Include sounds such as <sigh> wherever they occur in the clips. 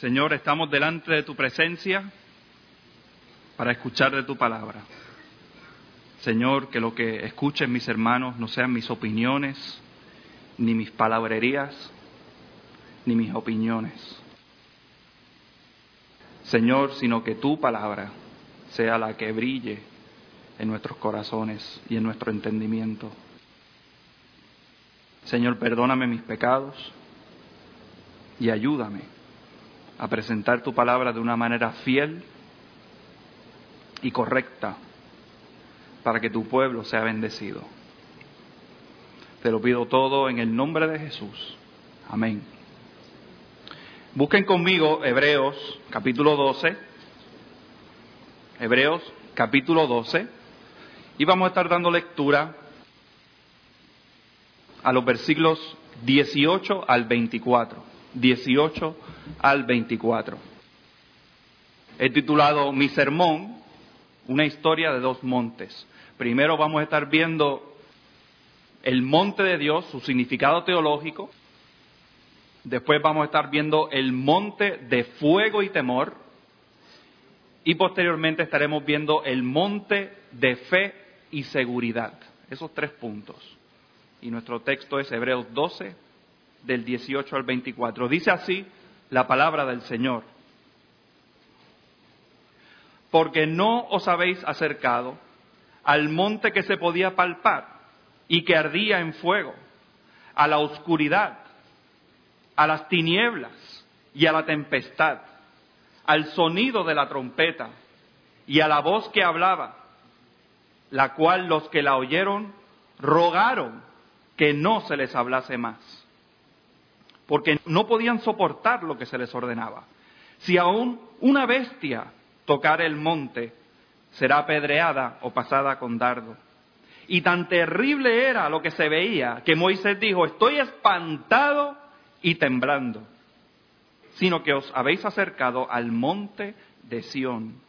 Señor, estamos delante de tu presencia para escuchar de tu palabra. Señor, que lo que escuchen mis hermanos no sean mis opiniones, ni mis palabrerías, ni mis opiniones. Señor, sino que tu palabra sea la que brille en nuestros corazones y en nuestro entendimiento. Señor, perdóname mis pecados y ayúdame a presentar tu palabra de una manera fiel y correcta para que tu pueblo sea bendecido. Te lo pido todo en el nombre de Jesús. Amén. Busquen conmigo Hebreos capítulo 12. Hebreos capítulo 12. Y vamos a estar dando lectura a los versículos 18 al 24. 18 al 24. He titulado mi sermón, una historia de dos montes. Primero vamos a estar viendo el monte de Dios, su significado teológico. Después vamos a estar viendo el monte de fuego y temor. Y posteriormente estaremos viendo el monte de fe y seguridad. Esos tres puntos. Y nuestro texto es Hebreos 12, del 18 al 24. Dice así la palabra del Señor. Porque no os habéis acercado al monte que se podía palpar y que ardía en fuego, a la oscuridad, a las tinieblas y a la tempestad, al sonido de la trompeta y a la voz que hablaba, la cual los que la oyeron rogaron que no se les hablase más porque no podían soportar lo que se les ordenaba. Si aún una bestia tocar el monte, será apedreada o pasada con dardo. Y tan terrible era lo que se veía que Moisés dijo, estoy espantado y temblando, sino que os habéis acercado al monte de Sión,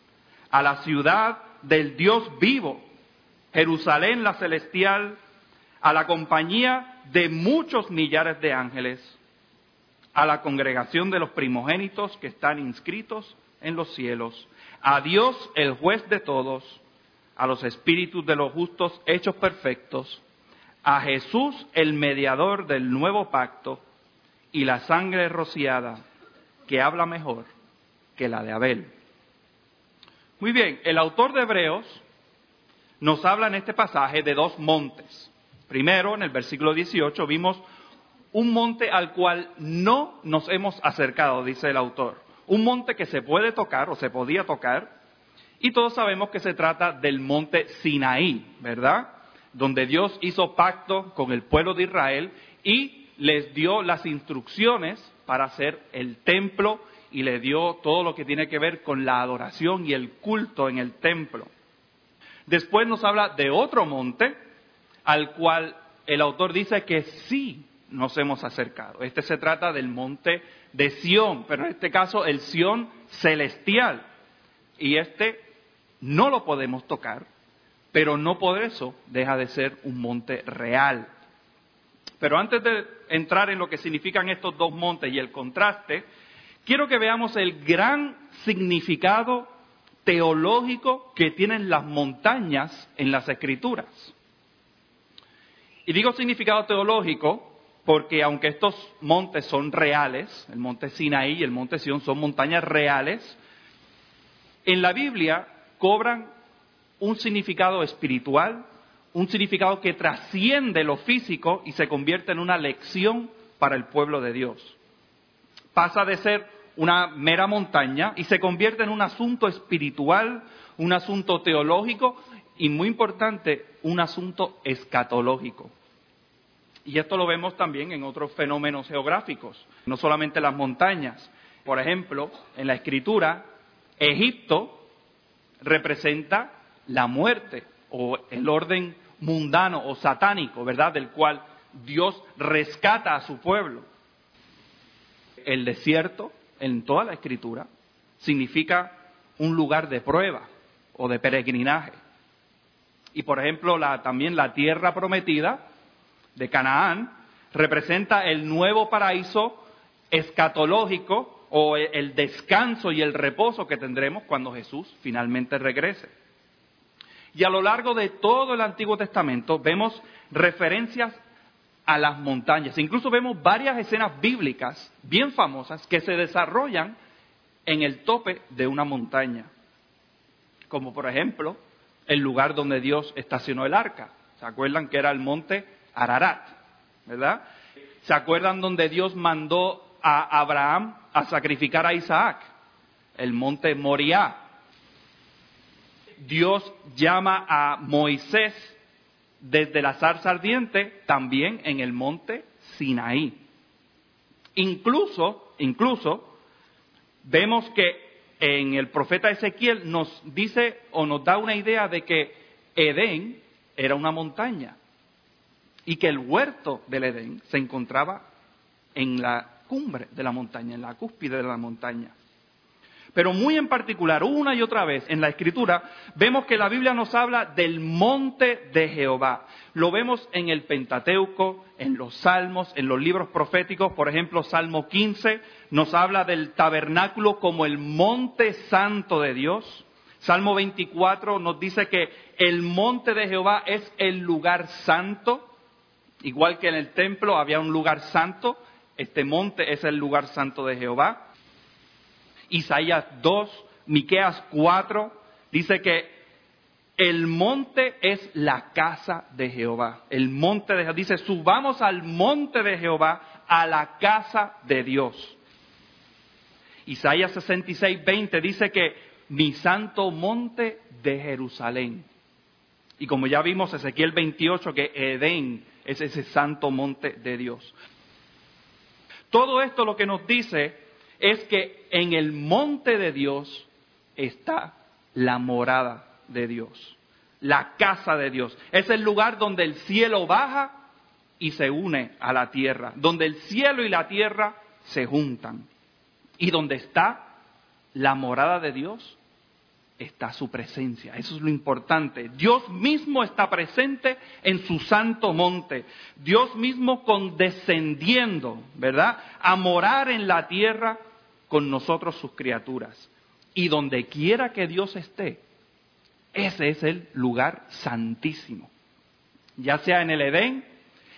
a la ciudad del Dios vivo, Jerusalén la celestial, a la compañía de muchos millares de ángeles a la congregación de los primogénitos que están inscritos en los cielos, a Dios el juez de todos, a los espíritus de los justos hechos perfectos, a Jesús el mediador del nuevo pacto y la sangre rociada que habla mejor que la de Abel. Muy bien, el autor de Hebreos nos habla en este pasaje de dos montes. Primero, en el versículo 18, vimos un monte al cual no nos hemos acercado, dice el autor. Un monte que se puede tocar o se podía tocar, y todos sabemos que se trata del monte Sinaí, ¿verdad? Donde Dios hizo pacto con el pueblo de Israel y les dio las instrucciones para hacer el templo y le dio todo lo que tiene que ver con la adoración y el culto en el templo. Después nos habla de otro monte al cual el autor dice que sí nos hemos acercado. Este se trata del monte de Sión, pero en este caso el Sión celestial. Y este no lo podemos tocar, pero no por eso deja de ser un monte real. Pero antes de entrar en lo que significan estos dos montes y el contraste, quiero que veamos el gran significado teológico que tienen las montañas en las escrituras. Y digo significado teológico porque aunque estos montes son reales, el monte Sinaí y el monte Sión son montañas reales, en la Biblia cobran un significado espiritual, un significado que trasciende lo físico y se convierte en una lección para el pueblo de Dios. Pasa de ser una mera montaña y se convierte en un asunto espiritual, un asunto teológico y, muy importante, un asunto escatológico. Y esto lo vemos también en otros fenómenos geográficos, no solamente las montañas. Por ejemplo, en la escritura, Egipto representa la muerte o el orden mundano o satánico, ¿verdad? Del cual Dios rescata a su pueblo. El desierto, en toda la escritura, significa un lugar de prueba o de peregrinaje. Y por ejemplo, la, también la tierra prometida de Canaán representa el nuevo paraíso escatológico o el descanso y el reposo que tendremos cuando Jesús finalmente regrese. Y a lo largo de todo el Antiguo Testamento vemos referencias a las montañas. Incluso vemos varias escenas bíblicas bien famosas que se desarrollan en el tope de una montaña. Como por ejemplo el lugar donde Dios estacionó el arca. ¿Se acuerdan que era el monte Ararat? ¿Verdad? ¿Se acuerdan donde Dios mandó a Abraham a sacrificar a Isaac? El monte Moriah. Dios llama a Moisés desde la zarza ardiente también en el monte Sinaí. Incluso, incluso, vemos que en el profeta Ezequiel nos dice o nos da una idea de que Edén era una montaña y que el huerto del Edén se encontraba en la cumbre de la montaña, en la cúspide de la montaña. Pero muy en particular, una y otra vez en la escritura, vemos que la Biblia nos habla del monte de Jehová. Lo vemos en el Pentateuco, en los salmos, en los libros proféticos, por ejemplo, Salmo 15 nos habla del tabernáculo como el monte santo de Dios. Salmo 24 nos dice que el monte de Jehová es el lugar santo, igual que en el templo había un lugar santo, este monte es el lugar santo de Jehová. Isaías 2, Miqueas 4, dice que el monte es la casa de Jehová. El monte de Jehová. Dice, subamos al monte de Jehová, a la casa de Dios. Isaías 66, 20 dice que mi santo monte de Jerusalén. Y como ya vimos Ezequiel 28, que Edén es ese santo monte de Dios. Todo esto lo que nos dice es que en el monte de Dios está la morada de Dios, la casa de Dios. Es el lugar donde el cielo baja y se une a la tierra, donde el cielo y la tierra se juntan. Y donde está la morada de Dios, está su presencia. Eso es lo importante. Dios mismo está presente en su santo monte. Dios mismo condescendiendo, ¿verdad? A morar en la tierra con nosotros sus criaturas. Y donde quiera que Dios esté, ese es el lugar santísimo. Ya sea en el Edén,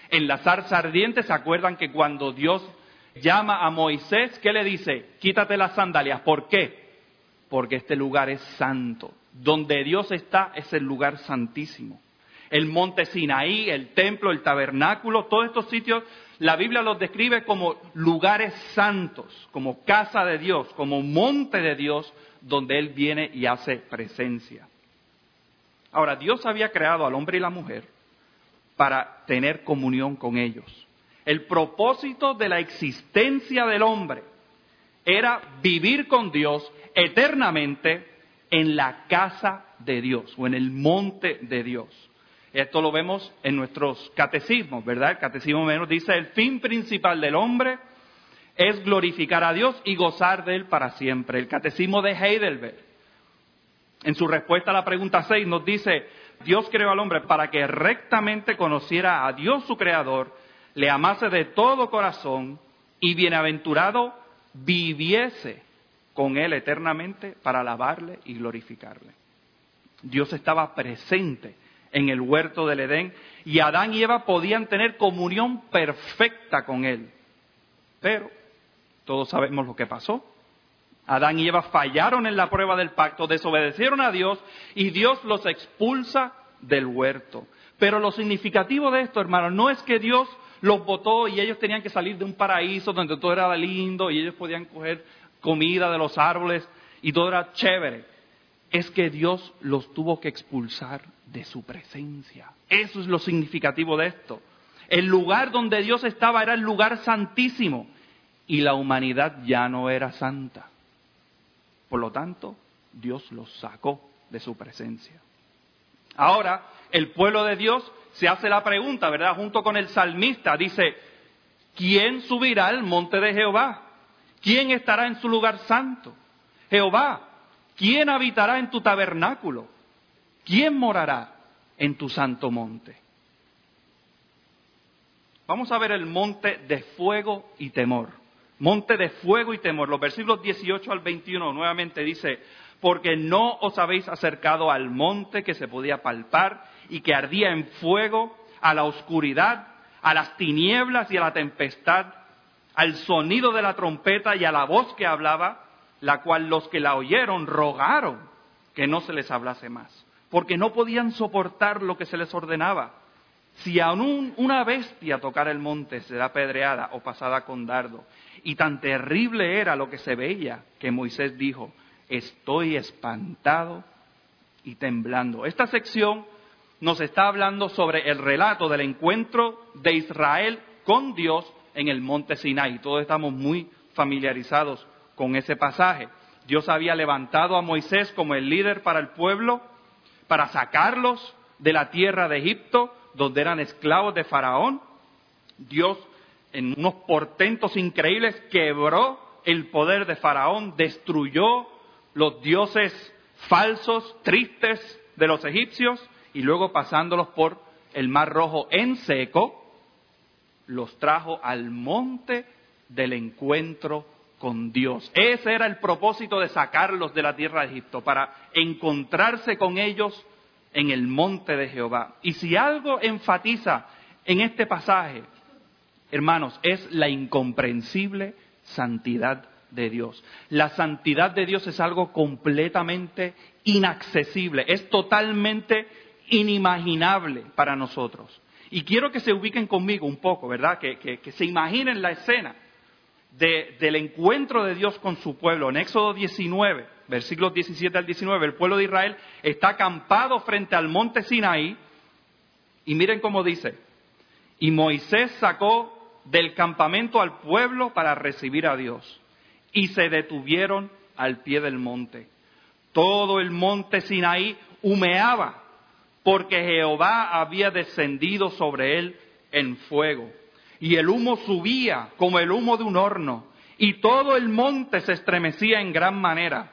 en la zarza ardiente, ¿se acuerdan que cuando Dios llama a Moisés, ¿qué le dice? Quítate las sandalias. ¿Por qué? Porque este lugar es santo. Donde Dios está es el lugar santísimo. El monte Sinaí, el templo, el tabernáculo, todos estos sitios la Biblia los describe como lugares santos, como casa de Dios, como monte de Dios, donde Él viene y hace presencia. Ahora, Dios había creado al hombre y la mujer para tener comunión con ellos. El propósito de la existencia del hombre era vivir con Dios eternamente en la casa de Dios o en el monte de Dios. Esto lo vemos en nuestros catecismos, ¿verdad? El catecismo menos dice, el fin principal del hombre es glorificar a Dios y gozar de Él para siempre. El catecismo de Heidelberg, en su respuesta a la pregunta 6, nos dice, Dios creó al hombre para que rectamente conociera a Dios su Creador, le amase de todo corazón y bienaventurado viviese con Él eternamente para alabarle y glorificarle. Dios estaba presente en el huerto del Edén y Adán y Eva podían tener comunión perfecta con Él. Pero todos sabemos lo que pasó. Adán y Eva fallaron en la prueba del pacto, desobedecieron a Dios y Dios los expulsa del huerto. Pero lo significativo de esto, hermano, no es que Dios los votó y ellos tenían que salir de un paraíso donde todo era lindo y ellos podían coger comida de los árboles y todo era chévere es que Dios los tuvo que expulsar de su presencia. Eso es lo significativo de esto. El lugar donde Dios estaba era el lugar santísimo y la humanidad ya no era santa. Por lo tanto, Dios los sacó de su presencia. Ahora, el pueblo de Dios se hace la pregunta, ¿verdad? Junto con el salmista, dice, ¿quién subirá al monte de Jehová? ¿Quién estará en su lugar santo? Jehová, ¿Quién habitará en tu tabernáculo? ¿Quién morará en tu santo monte? Vamos a ver el monte de fuego y temor. monte de fuego y temor. Los versículos 18 al 21 nuevamente dice, porque no os habéis acercado al monte que se podía palpar y que ardía en fuego, a la oscuridad, a las tinieblas y a la tempestad, al sonido de la trompeta y a la voz que hablaba, la cual los que la oyeron rogaron que no se les hablase más, porque no podían soportar lo que se les ordenaba. Si aún una bestia tocara el monte, será apedreada o pasada con dardo. Y tan terrible era lo que se veía que Moisés dijo, estoy espantado y temblando. Esta sección nos está hablando sobre el relato del encuentro de Israel con Dios en el monte Sinai. Todos estamos muy familiarizados con ese pasaje. Dios había levantado a Moisés como el líder para el pueblo, para sacarlos de la tierra de Egipto, donde eran esclavos de Faraón. Dios, en unos portentos increíbles, quebró el poder de Faraón, destruyó los dioses falsos, tristes de los egipcios, y luego pasándolos por el Mar Rojo en seco, los trajo al monte del encuentro con Dios. Ese era el propósito de sacarlos de la tierra de Egipto, para encontrarse con ellos en el monte de Jehová. Y si algo enfatiza en este pasaje, hermanos, es la incomprensible santidad de Dios. La santidad de Dios es algo completamente inaccesible, es totalmente inimaginable para nosotros. Y quiero que se ubiquen conmigo un poco, ¿verdad? Que, se imaginen la escena del encuentro de Dios con su pueblo. En Éxodo 19, versículos 17 al 19, el pueblo de Israel está acampado frente al monte Sinaí. Y miren cómo dice, y Moisés sacó del campamento al pueblo para recibir a Dios. Y se detuvieron al pie del monte. Todo el monte Sinaí humeaba porque Jehová había descendido sobre él en fuego, y el humo subía como el humo de un horno, y todo el monte se estremecía en gran manera.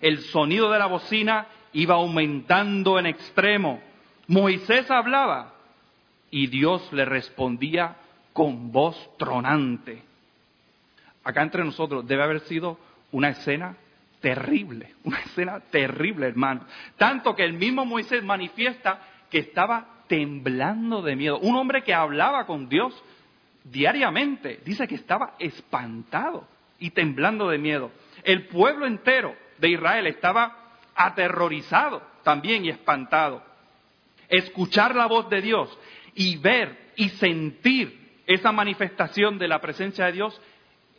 El sonido de la bocina iba aumentando en extremo. Moisés hablaba y Dios le respondía con voz tronante. Acá entre nosotros debe haber sido una escena terrible, <laughs> una escena terrible, hermano. Tanto que el mismo Moisés manifiesta que estaba temblando de miedo. Un hombre que hablaba con Dios diariamente, dice que estaba espantado y temblando de miedo. El pueblo entero de Israel estaba aterrorizado también y espantado. Escuchar la voz de Dios y ver y sentir esa manifestación de la presencia de Dios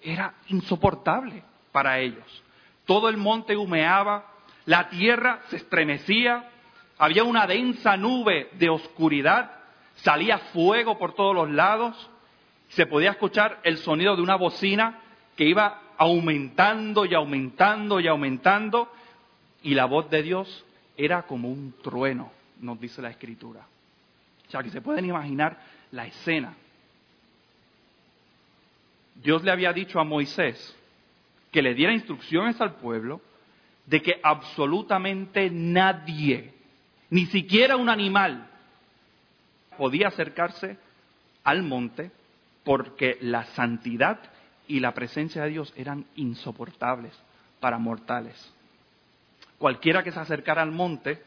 era insoportable para ellos todo el monte humeaba, la tierra se estremecía, había una densa nube de oscuridad, salía fuego por todos los lados, se podía escuchar el sonido de una bocina que iba aumentando y aumentando y aumentando, y la voz de Dios era como un trueno, nos dice la escritura. O sea, que se pueden imaginar la escena. Dios le había dicho a Moisés que le diera instrucciones al pueblo de que absolutamente nadie, ni siquiera un animal, podía acercarse al monte porque la santidad y la presencia de Dios eran insoportables para mortales. Cualquiera que se acercara al monte,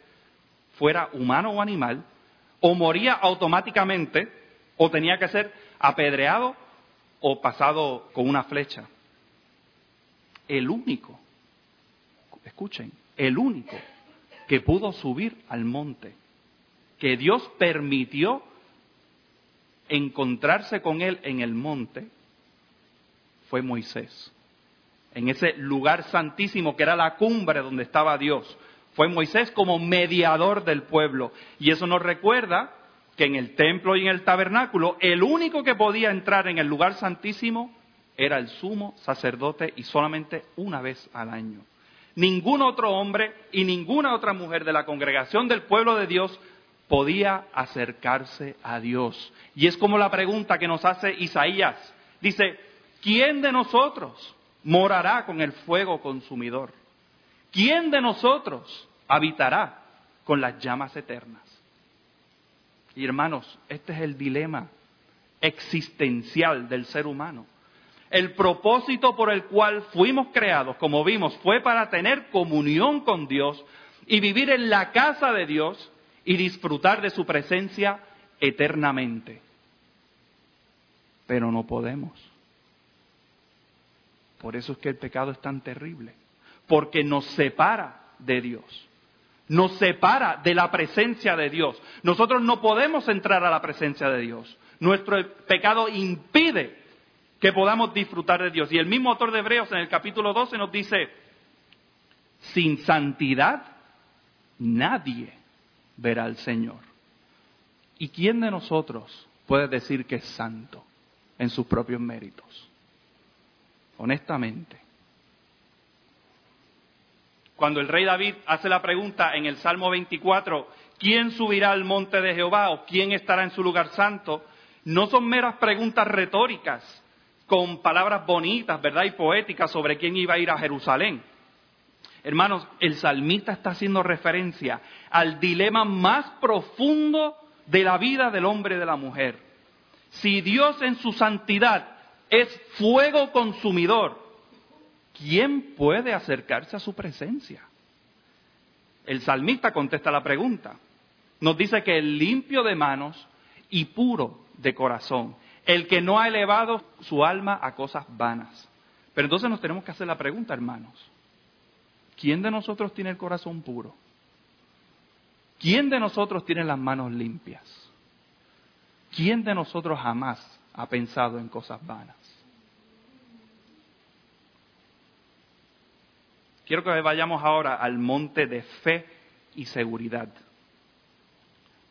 fuera humano o animal, o moría automáticamente, o tenía que ser apedreado o pasado con una flecha el único, escuchen, el único que pudo subir al monte, que Dios permitió encontrarse con él en el monte, fue Moisés. En ese lugar santísimo que era la cumbre donde estaba Dios. Fue Moisés como mediador del pueblo. Y eso nos recuerda que en el templo y en el tabernáculo, el único que podía entrar en el lugar santísimo era el sumo sacerdote y solamente una vez al año. Ningún otro hombre y ninguna otra mujer de la congregación del pueblo de Dios podía acercarse a Dios. Y es como la pregunta que nos hace Isaías. Dice, ¿quién de nosotros morará con el fuego consumidor? ¿Quién de nosotros habitará con las llamas eternas? Y hermanos, este es el dilema existencial del ser humano. El propósito por el cual fuimos creados, como vimos, fue para tener comunión con Dios y vivir en la casa de Dios y disfrutar de su presencia eternamente. Pero no podemos. Por eso es que el pecado es tan terrible, porque nos separa de Dios, nos separa de la presencia de Dios. Nosotros no podemos entrar a la presencia de Dios. Nuestro pecado impide que podamos disfrutar de Dios. Y el mismo autor de Hebreos en el capítulo 12 nos dice, sin santidad nadie verá al Señor. ¿Y quién de nosotros puede decir que es santo en sus propios méritos? Honestamente. Cuando el rey David hace la pregunta en el Salmo 24, ¿quién subirá al monte de Jehová o quién estará en su lugar santo? No son meras preguntas retóricas con palabras bonitas, ¿verdad? Y poéticas sobre quién iba a ir a Jerusalén. Hermanos, el salmista está haciendo referencia al dilema más profundo de la vida del hombre y de la mujer. Si Dios en su santidad es fuego consumidor, ¿quién puede acercarse a su presencia? El salmista contesta la pregunta. Nos dice que el limpio de manos y puro de corazón el que no ha elevado su alma a cosas vanas. Pero entonces nos tenemos que hacer la pregunta, hermanos. ¿Quién de nosotros tiene el corazón puro? ¿Quién de nosotros tiene las manos limpias? ¿Quién de nosotros jamás ha pensado en cosas vanas? Quiero que vayamos ahora al monte de fe y seguridad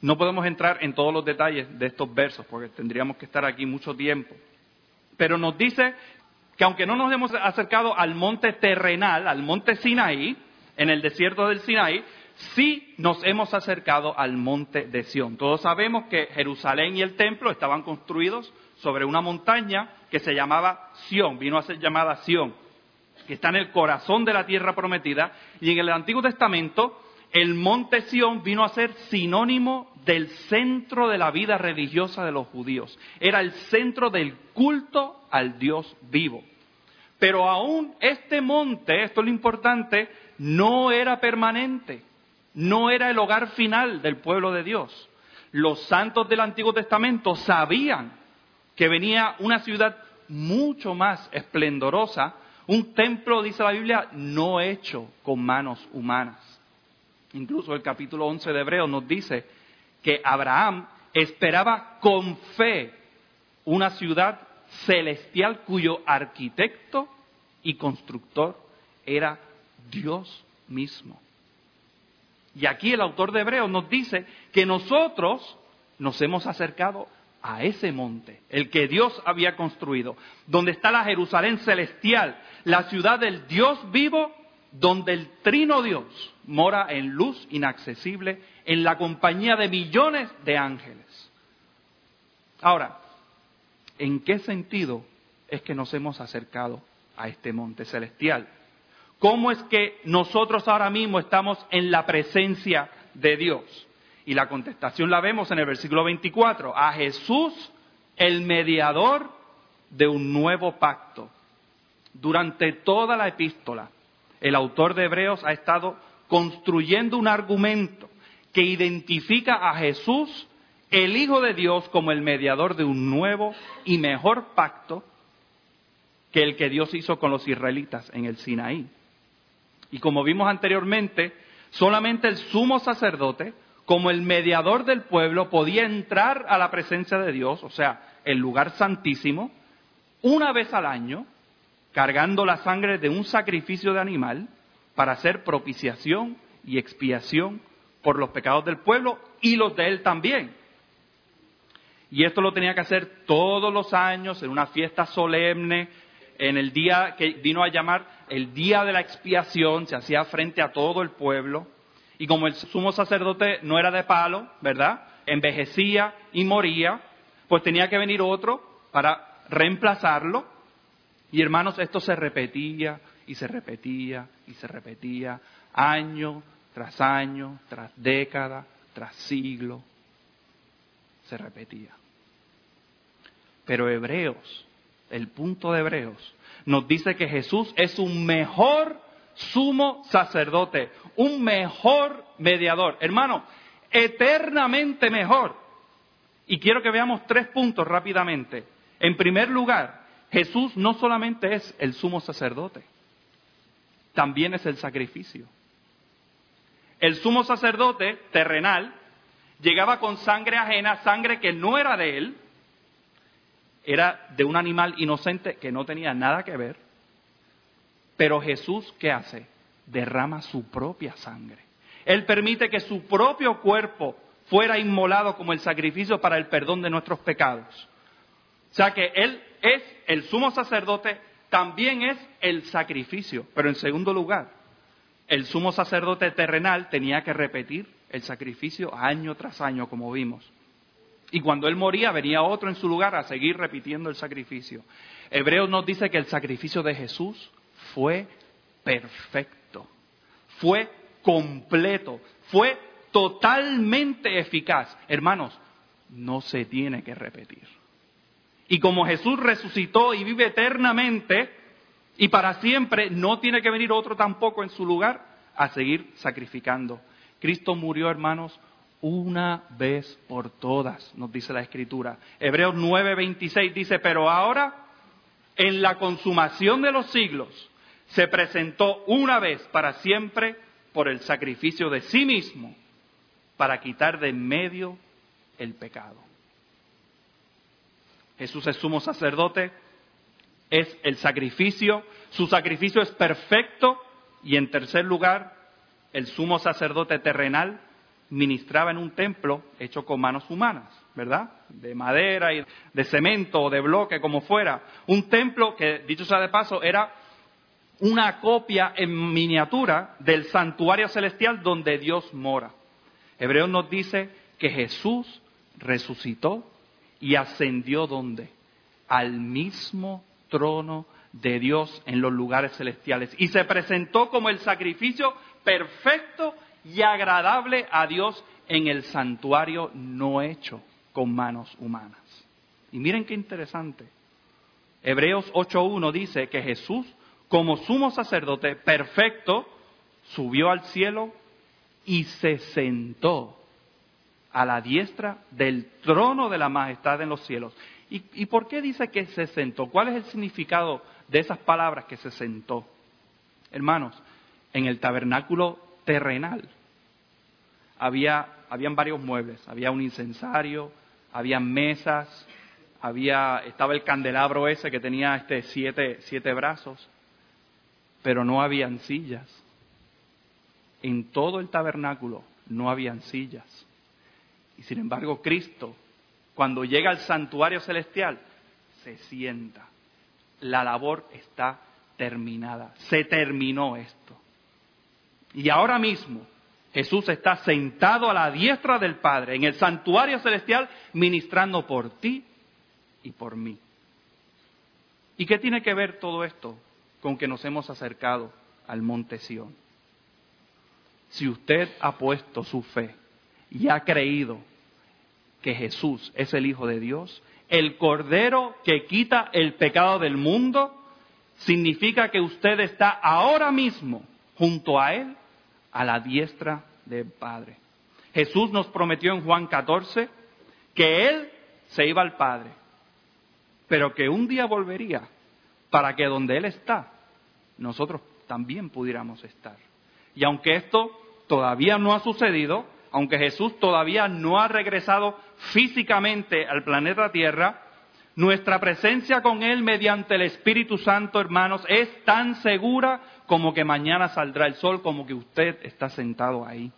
No podemos entrar en todos los detalles de estos versos porque tendríamos que estar aquí mucho tiempo. Pero nos dice que aunque no nos hemos acercado al monte terrenal, al monte Sinaí, en el desierto del Sinaí, sí nos hemos acercado al monte de Sión. Todos sabemos que Jerusalén y el templo estaban construidos sobre una montaña que se llamaba Sión, vino a ser llamada Sión, que está en el corazón de la tierra prometida. Y en el Antiguo Testamento el monte Sión vino a ser sinónimo del centro de la vida religiosa de los judíos. Era el centro del culto al Dios vivo. Pero aún este monte, esto es lo importante, no era permanente, no era el hogar final del pueblo de Dios. Los santos del Antiguo Testamento sabían que venía una ciudad mucho más esplendorosa, un templo, dice la Biblia, no hecho con manos humanas. Incluso el capítulo 11 de Hebreos nos dice que Abraham esperaba con fe una ciudad celestial cuyo arquitecto y constructor era Dios mismo. Y aquí el autor de Hebreos nos dice que nosotros nos hemos acercado a ese monte, el que Dios había construido, donde está la Jerusalén celestial, la ciudad del Dios vivo donde el trino Dios mora en luz inaccesible, en la compañía de millones de ángeles. Ahora, ¿en qué sentido es que nos hemos acercado a este monte celestial? ¿Cómo es que nosotros ahora mismo estamos en la presencia de Dios? Y la contestación la vemos en el versículo 24. A Jesús, el mediador de un nuevo pacto. Durante toda la epístola, el autor de Hebreos ha estado construyendo un argumento que identifica a Jesús, el Hijo de Dios, como el mediador de un nuevo y mejor pacto que el que Dios hizo con los israelitas en el Sinaí. Y como vimos anteriormente, solamente el sumo sacerdote, como el mediador del pueblo, podía entrar a la presencia de Dios, o sea, el lugar santísimo, una vez al año, cargando la sangre de un sacrificio de animal para hacer propiciación y expiación por los pecados del pueblo y los de él también. Y esto lo tenía que hacer todos los años en una fiesta solemne, en el día que vino a llamar el día de la expiación, se hacía frente a todo el pueblo. Y como el sumo sacerdote no era de palo, ¿verdad? Envejecía y moría, pues tenía que venir otro para reemplazarlo. Y hermanos, esto se repetía y se repetía y se repetía año tras año, tras década, tras siglo. Se repetía. Pero Hebreos, el punto de Hebreos, nos dice que Jesús es un mejor sumo sacerdote, un mejor mediador. Hermano, eternamente mejor. Y quiero que veamos tres puntos rápidamente. En primer lugar, Jesús no solamente es el sumo sacerdote, también es el sacrificio. El sumo sacerdote terrenal llegaba con sangre ajena, sangre que no era de él, era de un animal inocente que no tenía nada que ver, pero Jesús, ¿qué hace? Derrama su propia sangre. Él permite que su propio cuerpo fuera inmolado como el sacrificio para el perdón de nuestros pecados. O sea que Él es el sumo sacerdote, también es el sacrificio. Pero en segundo lugar, el sumo sacerdote terrenal tenía que repetir el sacrificio año tras año, como vimos. Y cuando él moría, venía otro en su lugar a seguir repitiendo el sacrificio. Hebreos nos dice que el sacrificio de Jesús fue perfecto, fue completo, fue totalmente eficaz. Hermanos, no se tiene que repetir. Y como Jesús resucitó y vive eternamente y para siempre, no tiene que venir otro tampoco en su lugar a seguir sacrificando. Cristo murió, hermanos, una vez por todas, nos dice la Escritura. Hebreos 9:26 dice, pero ahora, en la consumación de los siglos, se presentó una vez para siempre por el sacrificio de sí mismo para quitar de en medio el pecado. Jesús es sumo sacerdote, es el sacrificio, su sacrificio es perfecto y en tercer lugar, el sumo sacerdote terrenal ministraba en un templo hecho con manos humanas, ¿verdad? De madera y de cemento o de bloque, como fuera. Un templo que, dicho sea de paso, era una copia en miniatura del santuario celestial donde Dios mora. Hebreos nos dice que Jesús resucitó y ascendió donde? Al mismo trono de Dios en los lugares celestiales y se presentó como el sacrificio perfecto y agradable a Dios en el santuario no hecho con manos humanas. Y miren qué interesante. Hebreos 8.1 dice que Jesús, como sumo sacerdote perfecto, subió al cielo y se sentó a la diestra del trono de la majestad en los cielos. ¿Y, ¿Y, por qué dice que se sentó? ¿Cuál es el significado de esas palabras que se sentó? Hermanos, en el tabernáculo terrenal había, habían varios muebles, había un incensario, había mesas, había, estaba el candelabro ese que tenía este siete, siete brazos, pero no habían sillas. En todo el tabernáculo no habían sillas. Y sin embargo, Cristo, cuando llega al santuario celestial, se sienta. La labor está terminada. Se terminó esto. Y ahora mismo, Jesús está sentado a la diestra del Padre en el santuario celestial ministrando por ti y por mí. ¿Y qué tiene que ver todo esto con que nos hemos acercado al monte Sión? Si usted ha puesto su fe y ha creído que Jesús es el Hijo de Dios, el Cordero que quita el pecado del mundo, significa que usted está ahora mismo junto a Él a la diestra del Padre. Jesús nos prometió en Juan 14 que Él se iba al Padre, pero que un día volvería para que donde Él está, nosotros también pudiéramos estar. Y aunque esto todavía no ha sucedido, aunque Jesús todavía no ha regresado físicamente al planeta Tierra, nuestra presencia con Él mediante el Espíritu Santo, hermanos, es tan segura como que mañana saldrá el sol, como que usted está sentado ahí.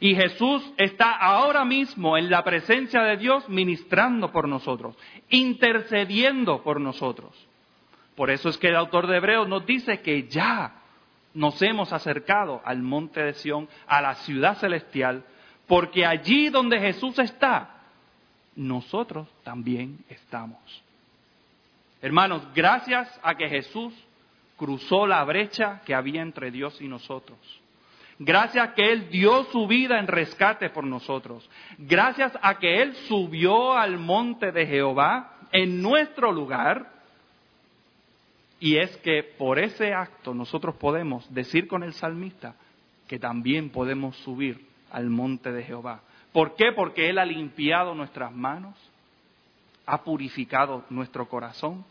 Y Jesús está ahora mismo en la presencia de Dios ministrando por nosotros, intercediendo por nosotros. Por eso es que el autor de Hebreos nos dice que ya nos hemos acercado al monte de Sión, a la ciudad celestial, porque allí donde Jesús está, nosotros también estamos. Hermanos, gracias a que Jesús cruzó la brecha que había entre Dios y nosotros. Gracias a que Él dio su vida en rescate por nosotros. Gracias a que Él subió al monte de Jehová en nuestro lugar. Y es que por ese acto nosotros podemos decir con el salmista que también podemos subir al monte de Jehová. ¿Por qué? Porque Él ha limpiado nuestras manos, ha purificado nuestro corazón,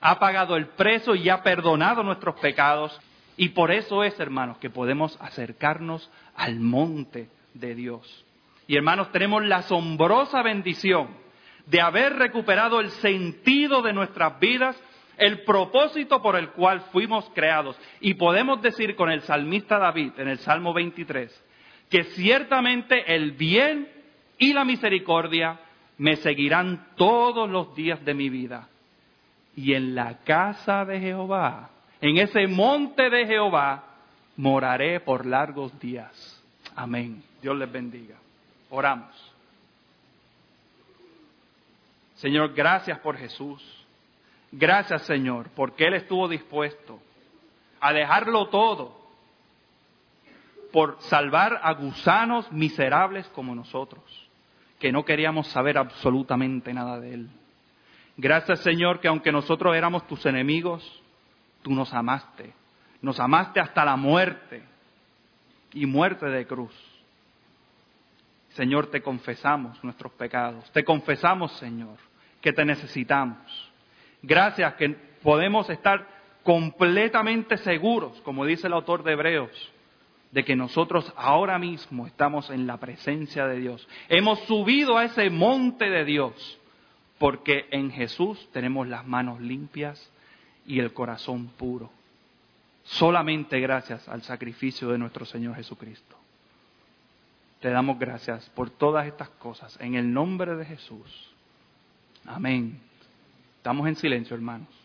ha pagado el precio y ha perdonado nuestros pecados. Y por eso es, hermanos, que podemos acercarnos al monte de Dios. Y hermanos, tenemos la asombrosa bendición de haber recuperado el sentido de nuestras vidas, el propósito por el cual fuimos creados. Y podemos decir con el salmista David en el Salmo 23, que ciertamente el bien y la misericordia me seguirán todos los días de mi vida. Y en la casa de Jehová, en ese monte de Jehová, moraré por largos días. Amén. Dios les bendiga. Oramos. Señor, gracias por Jesús. Gracias, Señor, porque Él estuvo dispuesto a dejarlo todo por salvar a gusanos miserables como nosotros, que no queríamos saber absolutamente nada de Él. Gracias Señor que aunque nosotros éramos tus enemigos, tú nos amaste, nos amaste hasta la muerte y muerte de cruz. Señor, te confesamos nuestros pecados, te confesamos, Señor, que te necesitamos. Gracias que podemos estar completamente seguros, como dice el autor de Hebreos, de que nosotros ahora mismo estamos en la presencia de Dios. Hemos subido a ese monte de Dios porque en Jesús tenemos las manos limpias y el corazón puro. Solamente gracias al sacrificio de nuestro Señor Jesucristo. Te damos gracias por todas estas cosas en el nombre de Jesús. Amén. Estamos en silencio, hermanos.